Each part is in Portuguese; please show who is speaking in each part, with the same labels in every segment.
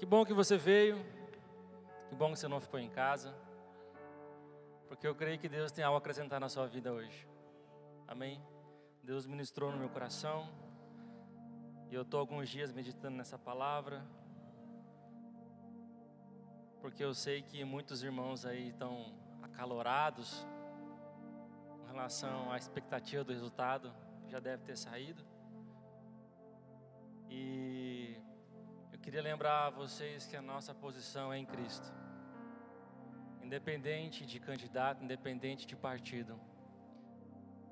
Speaker 1: Que bom que você veio. Que bom que você não ficou em casa. Porque eu creio que Deus tem algo a acrescentar na sua vida hoje. Amém? Deus ministrou no meu coração. E eu estou alguns dias meditando nessa palavra. Porque eu sei que muitos irmãos aí estão acalorados com relação à expectativa do resultado. Já deve ter saído. E queria lembrar a vocês que a nossa posição é em Cristo. Independente de candidato, independente de partido.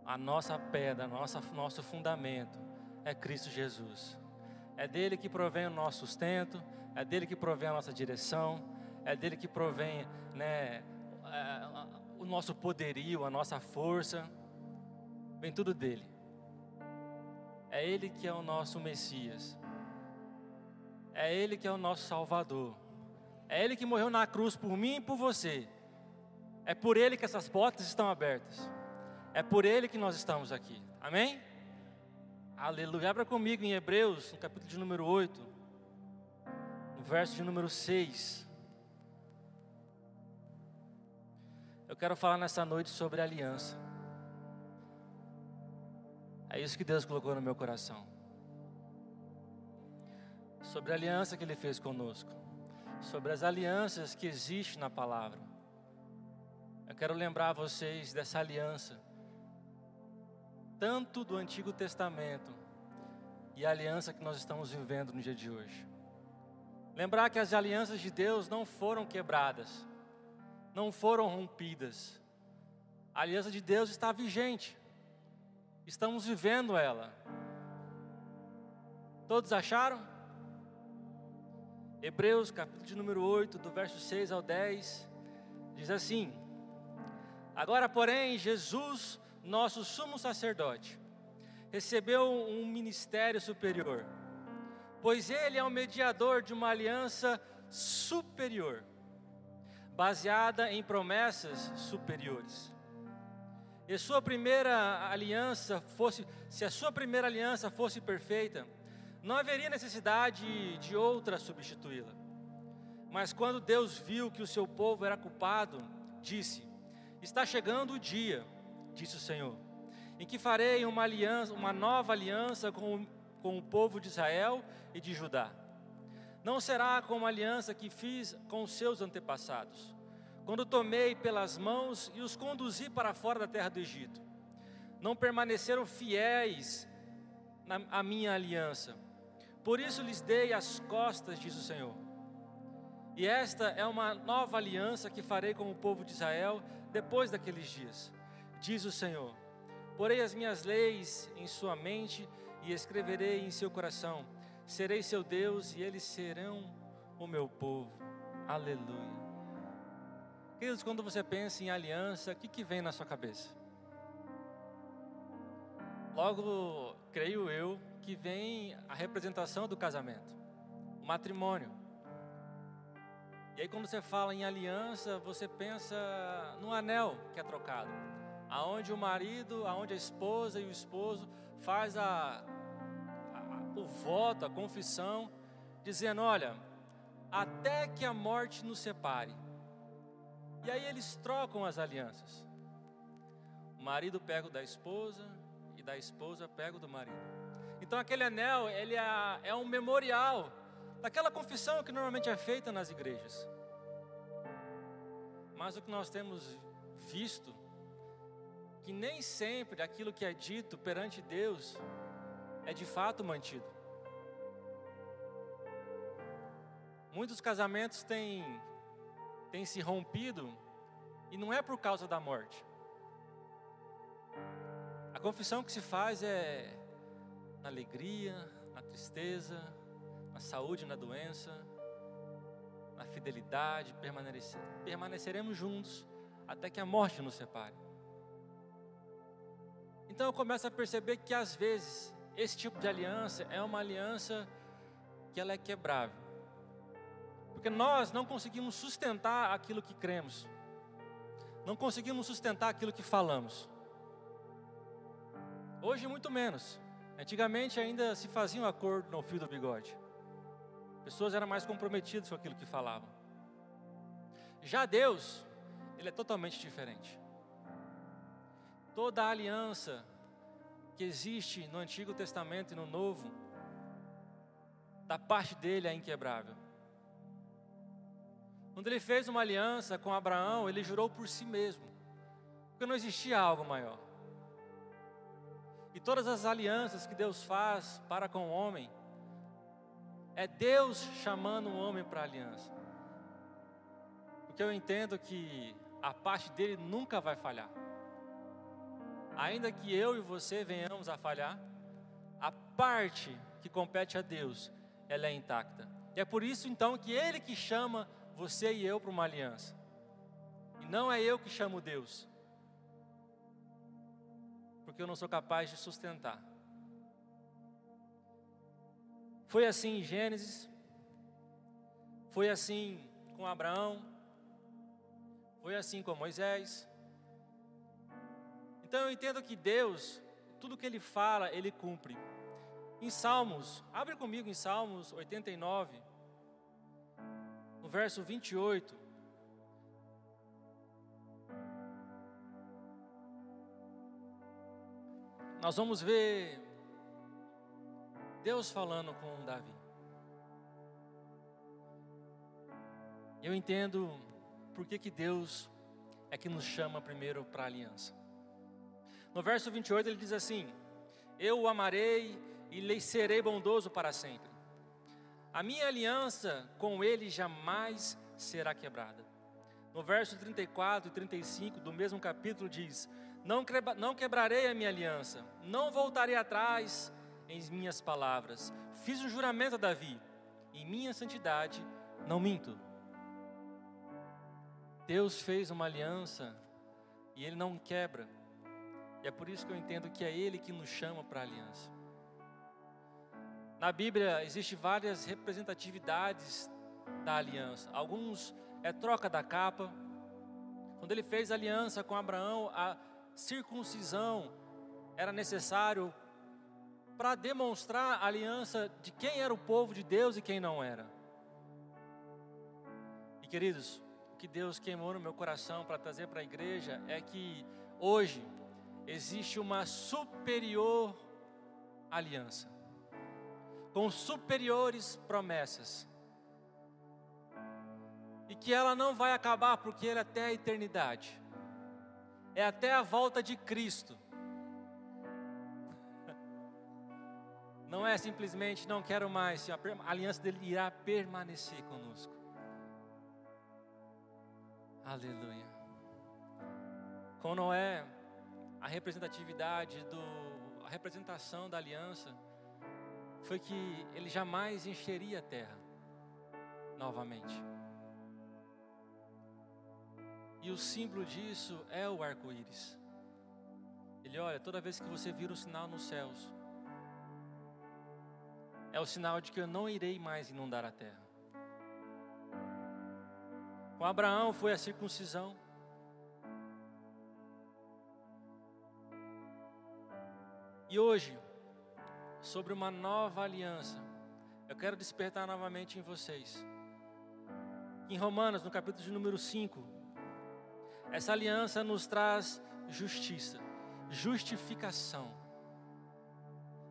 Speaker 1: A nossa pedra, nossa, nosso fundamento é Cristo Jesus. É dele que provém o nosso sustento, é dele que provém a nossa direção, é dele que provém né, é, o nosso poderio, a nossa força. Vem tudo dele. É Ele que é o nosso Messias. É Ele que é o nosso Salvador. É Ele que morreu na cruz por mim e por você. É por Ele que essas portas estão abertas. É por Ele que nós estamos aqui. Amém? Aleluia. Abra comigo em Hebreus, no capítulo de número 8, no verso de número 6. Eu quero falar nessa noite sobre aliança. É isso que Deus colocou no meu coração. Sobre a aliança que Ele fez conosco. Sobre as alianças que existem na palavra. Eu quero lembrar vocês dessa aliança. Tanto do Antigo Testamento e a aliança que nós estamos vivendo no dia de hoje. Lembrar que as alianças de Deus não foram quebradas, não foram rompidas. A aliança de Deus está vigente estamos vivendo ela. Todos acharam? Hebreus, capítulo de número 8, do verso 6 ao 10, diz assim: Agora, porém, Jesus, nosso sumo sacerdote, recebeu um ministério superior, pois ele é o mediador de uma aliança superior, baseada em promessas superiores. E sua primeira aliança fosse, se a sua primeira aliança fosse perfeita, não haveria necessidade de outra substituí-la. Mas quando Deus viu que o seu povo era culpado, disse: Está chegando o dia, disse o Senhor, em que farei uma aliança, uma nova aliança com, com o povo de Israel e de Judá. Não será como a aliança que fiz com os seus antepassados quando tomei pelas mãos e os conduzi para fora da terra do Egito. Não permaneceram fiéis à minha aliança. Por isso lhes dei as costas, diz o Senhor. E esta é uma nova aliança que farei com o povo de Israel depois daqueles dias, diz o Senhor. Porei as minhas leis em sua mente e escreverei em seu coração. Serei seu Deus e eles serão o meu povo. Aleluia. Queridos, quando você pensa em aliança, o que, que vem na sua cabeça? Logo, creio eu, que vem a representação do casamento, o matrimônio. E aí, quando você fala em aliança, você pensa no anel que é trocado, aonde o marido, aonde a esposa e o esposo faz a, a, o voto, a confissão, dizendo: olha, até que a morte nos separe. E aí eles trocam as alianças. O marido pega o da esposa da esposa pega o do marido. Então aquele anel, ele é, é um memorial daquela confissão que normalmente é feita nas igrejas. Mas o que nós temos visto que nem sempre aquilo que é dito perante Deus é de fato mantido. Muitos casamentos têm tem se rompido e não é por causa da morte. A confissão que se faz é na alegria, na tristeza, na saúde, na doença, na fidelidade, permanecer, permaneceremos juntos até que a morte nos separe. Então eu começo a perceber que às vezes esse tipo de aliança é uma aliança que ela é quebrável. Porque nós não conseguimos sustentar aquilo que cremos. Não conseguimos sustentar aquilo que falamos. Hoje muito menos. Antigamente ainda se fazia um acordo no fio do bigode. Pessoas eram mais comprometidas com aquilo que falavam. Já Deus, ele é totalmente diferente. Toda a aliança que existe no Antigo Testamento e no Novo, da parte dele é inquebrável. Quando ele fez uma aliança com Abraão, ele jurou por si mesmo, porque não existia algo maior. E todas as alianças que Deus faz para com o homem, é Deus chamando o homem para a aliança. Porque eu entendo que a parte dele nunca vai falhar. Ainda que eu e você venhamos a falhar, a parte que compete a Deus, ela é intacta. E é por isso então que Ele que chama você e eu para uma aliança. E não é eu que chamo Deus porque eu não sou capaz de sustentar. Foi assim em Gênesis, foi assim com Abraão, foi assim com Moisés. Então eu entendo que Deus, tudo que Ele fala, Ele cumpre. Em Salmos, abre comigo em Salmos 89, no verso 28. Nós vamos ver Deus falando com Davi. Eu entendo por que, que Deus é que nos chama primeiro para a aliança. No verso 28 ele diz assim: Eu o amarei e lhe serei bondoso para sempre. A minha aliança com ele jamais será quebrada. No verso 34 e 35 do mesmo capítulo diz: não, quebrarei a minha aliança, não voltarei atrás em minhas palavras. Fiz um juramento a Davi, em minha santidade não minto. Deus fez uma aliança e Ele não quebra. E é por isso que eu entendo que é Ele que nos chama para a aliança. Na Bíblia existe várias representatividades da aliança. Alguns é troca da capa. Quando ele fez aliança com Abraão, a, circuncisão era necessário para demonstrar a aliança de quem era o povo de Deus e quem não era. E queridos, o que Deus queimou no meu coração para trazer para a igreja é que hoje existe uma superior aliança, com superiores promessas, e que ela não vai acabar porque ela é até a eternidade é até a volta de Cristo. Não é simplesmente não quero mais, a aliança dele irá permanecer conosco. Aleluia. Com Noé, a representatividade do a representação da aliança foi que ele jamais encheria a terra novamente. E o símbolo disso é o arco-íris. Ele olha, toda vez que você vira um sinal nos céus, é o sinal de que eu não irei mais inundar a terra. Com Abraão foi a circuncisão. E hoje, sobre uma nova aliança, eu quero despertar novamente em vocês. Em Romanos, no capítulo de número 5, essa aliança nos traz justiça, justificação.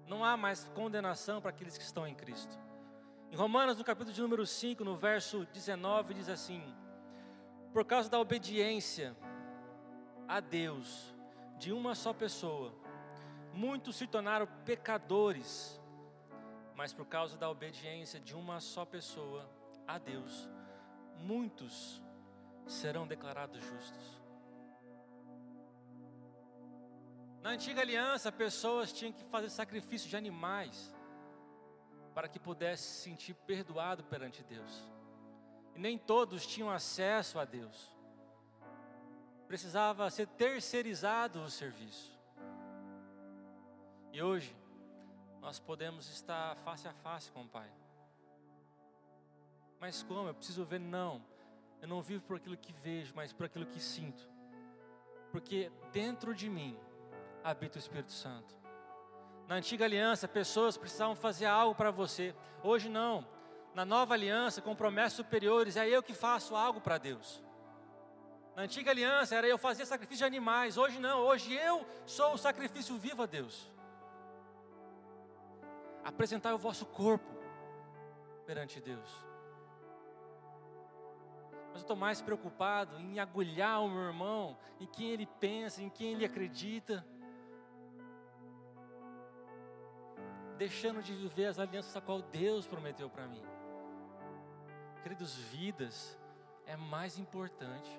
Speaker 1: Não há mais condenação para aqueles que estão em Cristo. Em Romanos, no capítulo de número 5, no verso 19, diz assim: Por causa da obediência a Deus de uma só pessoa, muitos se tornaram pecadores, mas por causa da obediência de uma só pessoa a Deus, muitos serão declarados justos. Na antiga aliança, pessoas tinham que fazer sacrifício de animais para que pudesse se sentir perdoado perante Deus. E nem todos tinham acesso a Deus. Precisava ser terceirizado o serviço. E hoje, nós podemos estar face a face com o Pai. Mas como? Eu preciso ver? Não eu não vivo por aquilo que vejo, mas por aquilo que sinto. Porque dentro de mim habita o Espírito Santo. Na antiga aliança, pessoas precisavam fazer algo para você. Hoje não. na nova aliança, com promessas superiores, é eu que faço algo para Deus. Na antiga aliança era eu fazer sacrifício de animais, hoje não, hoje eu sou o sacrifício vivo a Deus. Apresentar o vosso corpo perante Deus. Mas eu estou mais preocupado em agulhar o meu irmão, em quem ele pensa, em quem ele acredita. Deixando de viver as alianças a qual Deus prometeu para mim. Queridos, vidas é mais importante.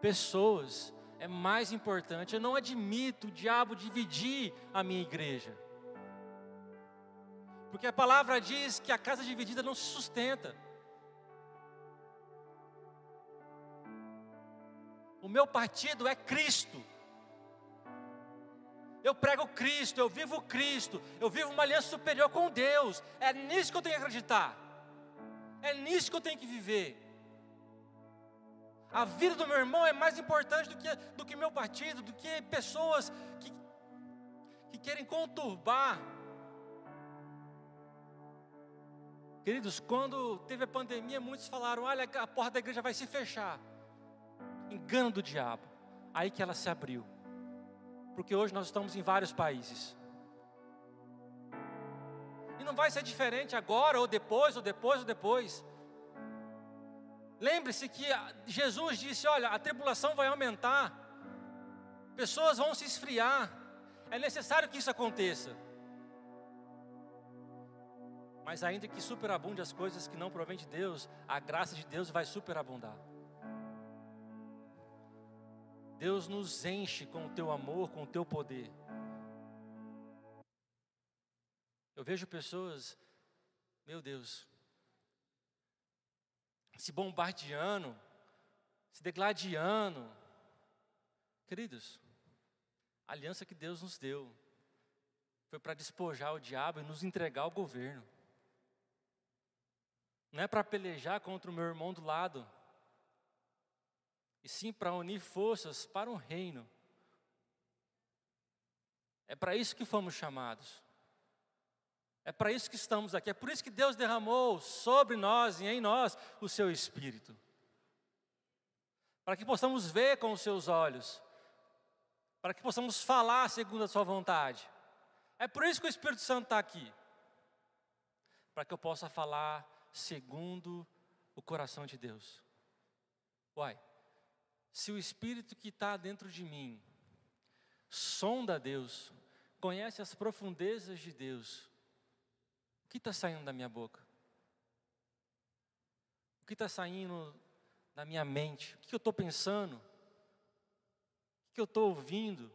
Speaker 1: Pessoas é mais importante. Eu não admito o diabo dividir a minha igreja. Porque a palavra diz que a casa dividida não se sustenta. O meu partido é Cristo. Eu prego Cristo, eu vivo Cristo, eu vivo uma aliança superior com Deus. É nisso que eu tenho que acreditar. É nisso que eu tenho que viver. A vida do meu irmão é mais importante do que, do que meu partido, do que pessoas que, que querem conturbar. Queridos, quando teve a pandemia, muitos falaram: olha, a porta da igreja vai se fechar. Engano do diabo. Aí que ela se abriu. Porque hoje nós estamos em vários países. E não vai ser diferente agora, ou depois, ou depois, ou depois. Lembre-se que Jesus disse: Olha, a tribulação vai aumentar, pessoas vão se esfriar, é necessário que isso aconteça. Mas ainda que superabunde as coisas que não provém de Deus, a graça de Deus vai superabundar. Deus nos enche com o teu amor, com o teu poder. Eu vejo pessoas, meu Deus, se bombardeando, se degladiando. Queridos, a aliança que Deus nos deu foi para despojar o diabo e nos entregar ao governo. Não é para pelejar contra o meu irmão do lado, e sim para unir forças para um reino. É para isso que fomos chamados. É para isso que estamos aqui. É por isso que Deus derramou sobre nós e em nós o seu Espírito. Para que possamos ver com os seus olhos. Para que possamos falar segundo a sua vontade. É por isso que o Espírito Santo está aqui. Para que eu possa falar segundo o coração de Deus. Uai, se o Espírito que está dentro de mim sonda Deus, conhece as profundezas de Deus, o que está saindo da minha boca? O que está saindo da minha mente? O que eu estou pensando? O que eu estou ouvindo?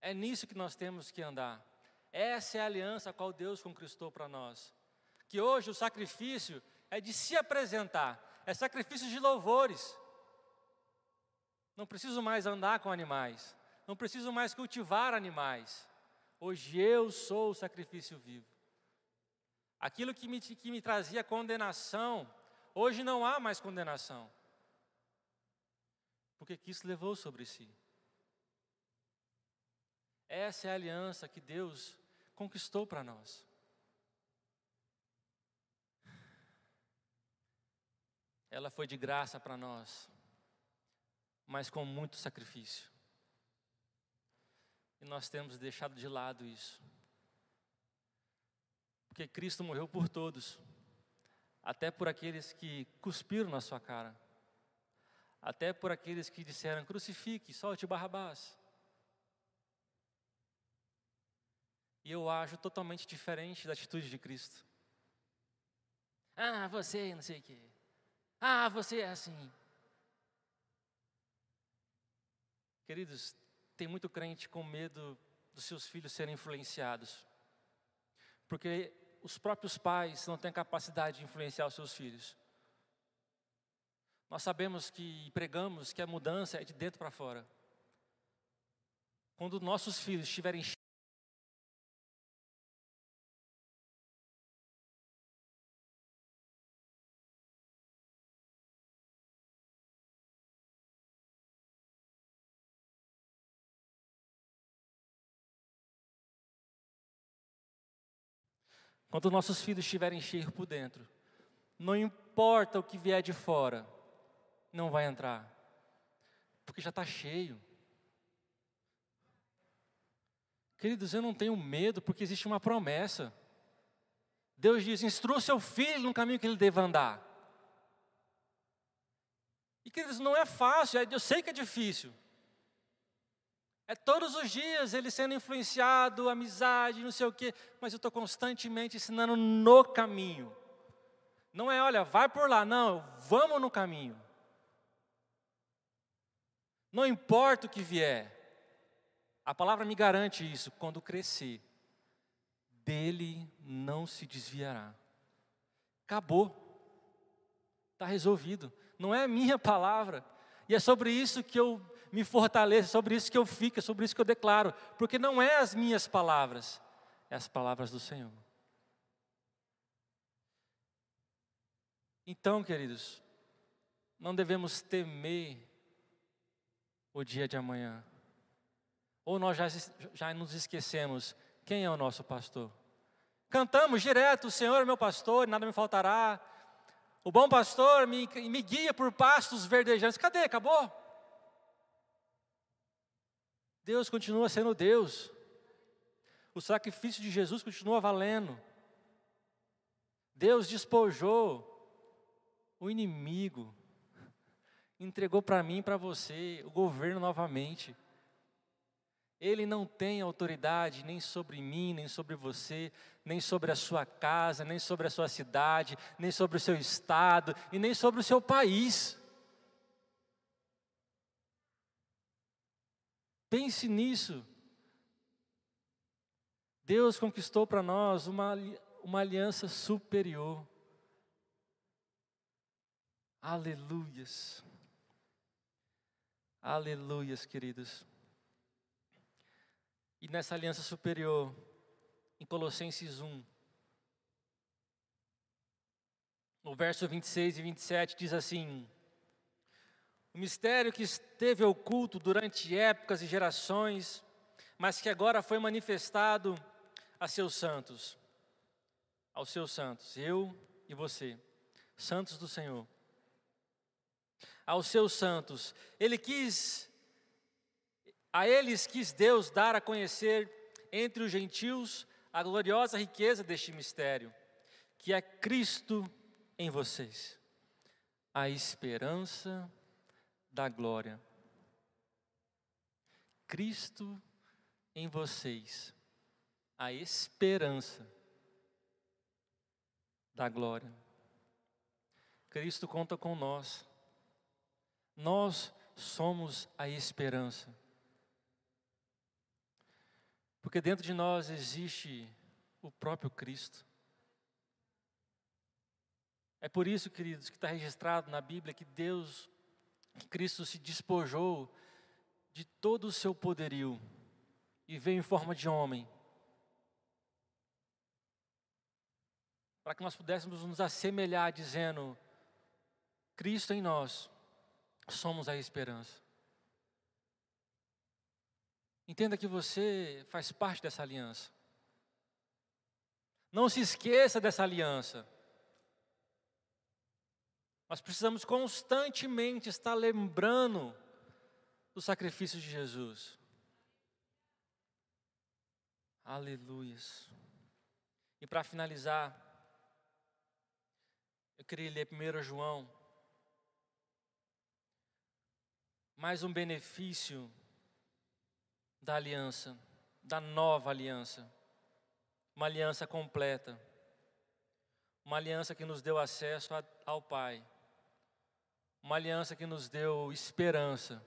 Speaker 1: É nisso que nós temos que andar. Essa é a aliança a qual Deus conquistou para nós. Que hoje o sacrifício é de se apresentar, é sacrifício de louvores. Não preciso mais andar com animais, não preciso mais cultivar animais. Hoje eu sou o sacrifício vivo. Aquilo que me, que me trazia condenação, hoje não há mais condenação. Porque Cristo levou sobre si. Essa é a aliança que Deus conquistou para nós. Ela foi de graça para nós, mas com muito sacrifício. E nós temos deixado de lado isso. Porque Cristo morreu por todos, até por aqueles que cuspiram na sua cara, até por aqueles que disseram: crucifique, solte Barrabás. E eu acho totalmente diferente da atitude de Cristo. Ah, você não sei o quê. Ah, você é assim. Queridos, tem muito crente com medo dos seus filhos serem influenciados. Porque os próprios pais não têm capacidade de influenciar os seus filhos. Nós sabemos que pregamos que a mudança é de dentro para fora. Quando nossos filhos estiverem Quando nossos filhos estiverem cheios por dentro, não importa o que vier de fora, não vai entrar, porque já está cheio. Queridos, eu não tenho medo, porque existe uma promessa. Deus diz: instrua seu filho no caminho que ele deve andar. E queridos, não é fácil, é, eu sei que é difícil. É todos os dias ele sendo influenciado, amizade, não sei o quê, mas eu estou constantemente ensinando no caminho. Não é, olha, vai por lá, não, vamos no caminho. Não importa o que vier, a palavra me garante isso, quando crescer, dele não se desviará. Acabou, está resolvido, não é minha palavra, e é sobre isso que eu me fortaleço, é sobre isso que eu fico, é sobre isso que eu declaro, porque não é as minhas palavras, é as palavras do Senhor. Então, queridos, não devemos temer o dia de amanhã. Ou nós já, já nos esquecemos quem é o nosso pastor. Cantamos direto: O Senhor é meu pastor, nada me faltará. O bom pastor me, me guia por pastos verdejantes. Cadê? Acabou? Deus continua sendo Deus. O sacrifício de Jesus continua valendo. Deus despojou o inimigo, entregou para mim para você o governo novamente. Ele não tem autoridade nem sobre mim, nem sobre você, nem sobre a sua casa, nem sobre a sua cidade, nem sobre o seu estado e nem sobre o seu país. Pense nisso. Deus conquistou para nós uma, uma aliança superior. Aleluias. Aleluias, queridos. E nessa aliança superior, em Colossenses 1, no verso 26 e 27, diz assim: O mistério que esteve oculto durante épocas e gerações, mas que agora foi manifestado a seus santos, aos seus santos, eu e você, santos do Senhor. Aos seus santos, ele quis a eles quis Deus dar a conhecer entre os gentios a gloriosa riqueza deste mistério, que é Cristo em vocês, a esperança da glória. Cristo em vocês, a esperança da glória. Cristo conta com nós. Nós somos a esperança. Porque dentro de nós existe o próprio Cristo. É por isso, queridos, que está registrado na Bíblia que Deus, que Cristo se despojou de todo o seu poderio e veio em forma de homem. Para que nós pudéssemos nos assemelhar, dizendo: Cristo em nós, somos a esperança. Entenda que você faz parte dessa aliança. Não se esqueça dessa aliança. Nós precisamos constantemente estar lembrando do sacrifício de Jesus. Aleluias. E para finalizar, eu queria ler 1 João. Mais um benefício da aliança, da nova aliança, uma aliança completa, uma aliança que nos deu acesso ao Pai, uma aliança que nos deu esperança.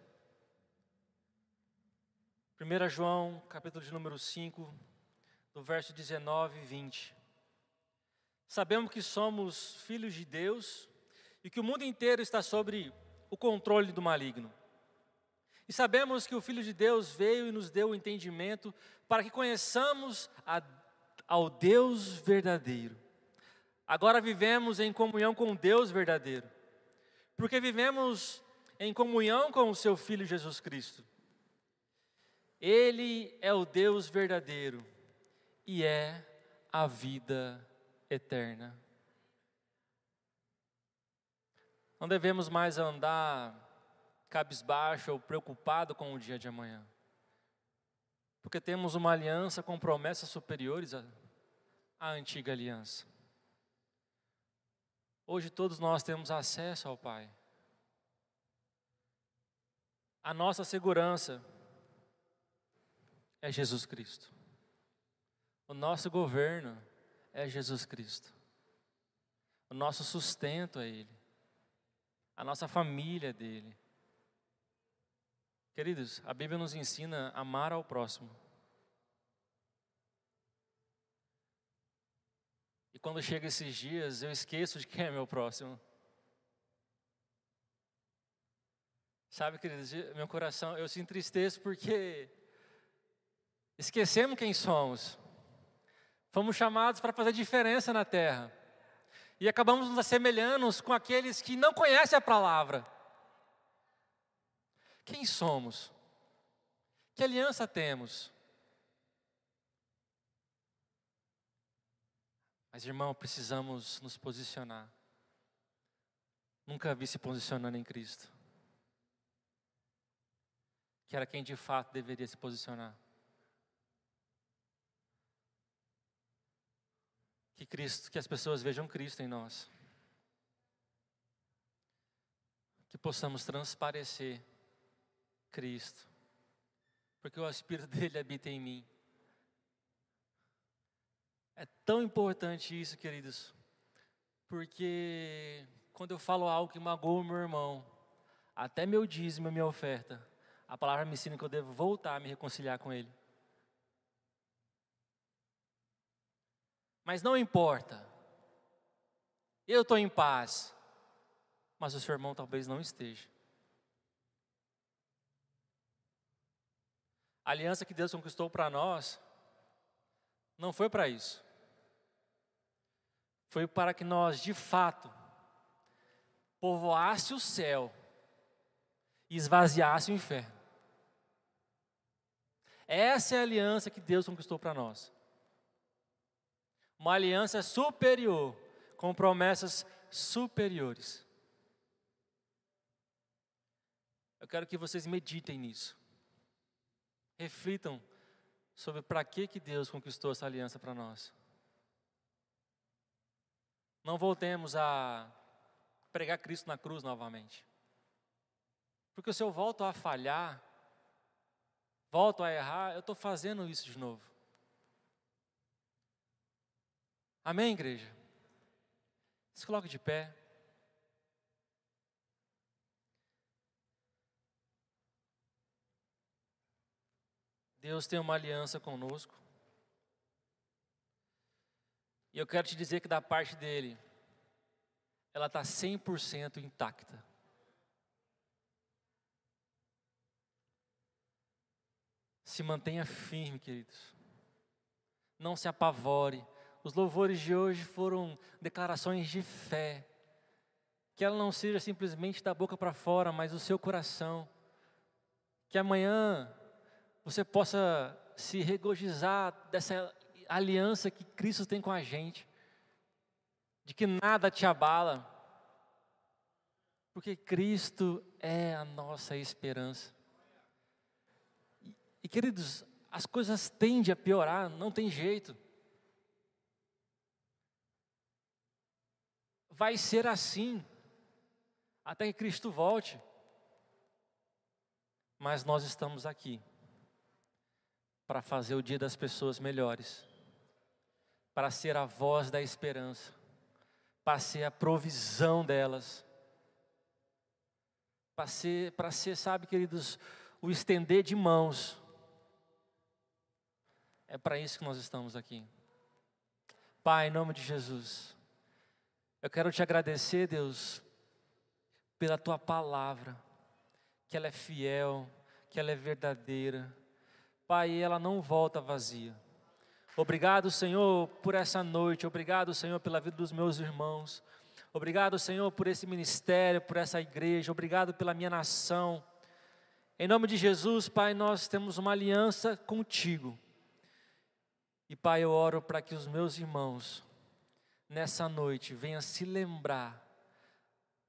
Speaker 1: 1 João, capítulo de número 5, do verso 19 e 20. Sabemos que somos filhos de Deus e que o mundo inteiro está sobre o controle do maligno. E sabemos que o Filho de Deus veio e nos deu o entendimento para que conheçamos a, ao Deus verdadeiro. Agora vivemos em comunhão com o Deus verdadeiro, porque vivemos em comunhão com o Seu Filho Jesus Cristo. Ele é o Deus verdadeiro e é a vida eterna. Não devemos mais andar cabisbaixo ou preocupado com o dia de amanhã. Porque temos uma aliança com promessas superiores à, antiga aliança. Hoje todos nós temos acesso ao Pai. A nossa segurança é Jesus Cristo. O nosso governo é Jesus Cristo. O nosso sustento é Ele. A nossa família é dele. Queridos, a Bíblia nos ensina a amar ao próximo. Quando chega esses dias, eu esqueço de quem é meu próximo. Sabe, queridos, meu coração, eu se entristeço porque esquecemos quem somos. Fomos chamados para fazer diferença na terra. E acabamos nos assemelhando com aqueles que não conhecem a palavra. Quem somos? Que aliança temos? Mas, irmão, precisamos nos posicionar. Nunca vi se posicionando em Cristo. Que era quem de fato deveria se posicionar. Que Cristo, que as pessoas vejam Cristo em nós. Que possamos transparecer Cristo. Porque o Espírito dele habita em mim. É tão importante isso, queridos. Porque quando eu falo algo que magoa o meu irmão, até meu dízimo, minha oferta, a palavra me ensina que eu devo voltar a me reconciliar com ele. Mas não importa. Eu estou em paz. Mas o seu irmão talvez não esteja. A aliança que Deus conquistou para nós não foi para isso. Foi para que nós, de fato, povoasse o céu e esvaziasse o inferno. Essa é a aliança que Deus conquistou para nós uma aliança superior, com promessas superiores. Eu quero que vocês meditem nisso. Reflitam sobre para que, que Deus conquistou essa aliança para nós. Não voltemos a pregar Cristo na cruz novamente. Porque se eu volto a falhar, volto a errar, eu estou fazendo isso de novo. Amém, igreja? Se coloque de pé. Deus tem uma aliança conosco. E eu quero te dizer que da parte dele, ela está 100% intacta. Se mantenha firme, queridos. Não se apavore os louvores de hoje foram declarações de fé. Que ela não seja simplesmente da boca para fora, mas o seu coração. Que amanhã você possa se regozijar dessa aliança que Cristo tem com a gente. De que nada te abala. Porque Cristo é a nossa esperança. E, e queridos, as coisas tendem a piorar, não tem jeito. vai ser assim até que Cristo volte. Mas nós estamos aqui para fazer o dia das pessoas melhores, para ser a voz da esperança, para ser a provisão delas, para ser, para ser, sabe, queridos, o estender de mãos. É para isso que nós estamos aqui. Pai, em nome de Jesus. Eu quero te agradecer, Deus, pela tua palavra, que ela é fiel, que ela é verdadeira. Pai, ela não volta vazia. Obrigado, Senhor, por essa noite. Obrigado, Senhor, pela vida dos meus irmãos. Obrigado, Senhor, por esse ministério, por essa igreja. Obrigado pela minha nação. Em nome de Jesus, Pai, nós temos uma aliança contigo. E, Pai, eu oro para que os meus irmãos nessa noite venha se lembrar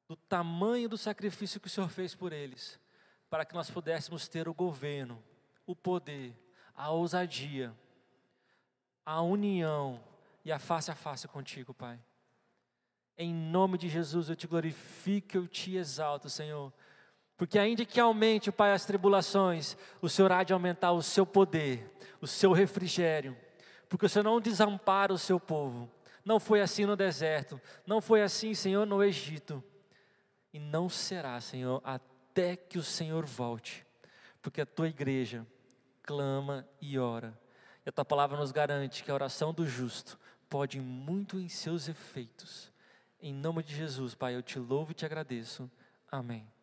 Speaker 1: do tamanho do sacrifício que o Senhor fez por eles, para que nós pudéssemos ter o governo, o poder, a ousadia, a união e a face a face contigo, Pai. Em nome de Jesus eu te glorifico, eu te exalto, Senhor. Porque ainda que aumente, Pai, as tribulações, o Senhor há de aumentar o seu poder, o seu refrigério. Porque o Senhor não desampara o seu povo. Não foi assim no deserto, não foi assim, Senhor, no Egito. E não será, Senhor, até que o Senhor volte. Porque a tua igreja clama e ora. E a tua palavra nos garante que a oração do justo pode muito em seus efeitos. Em nome de Jesus, Pai, eu te louvo e te agradeço. Amém.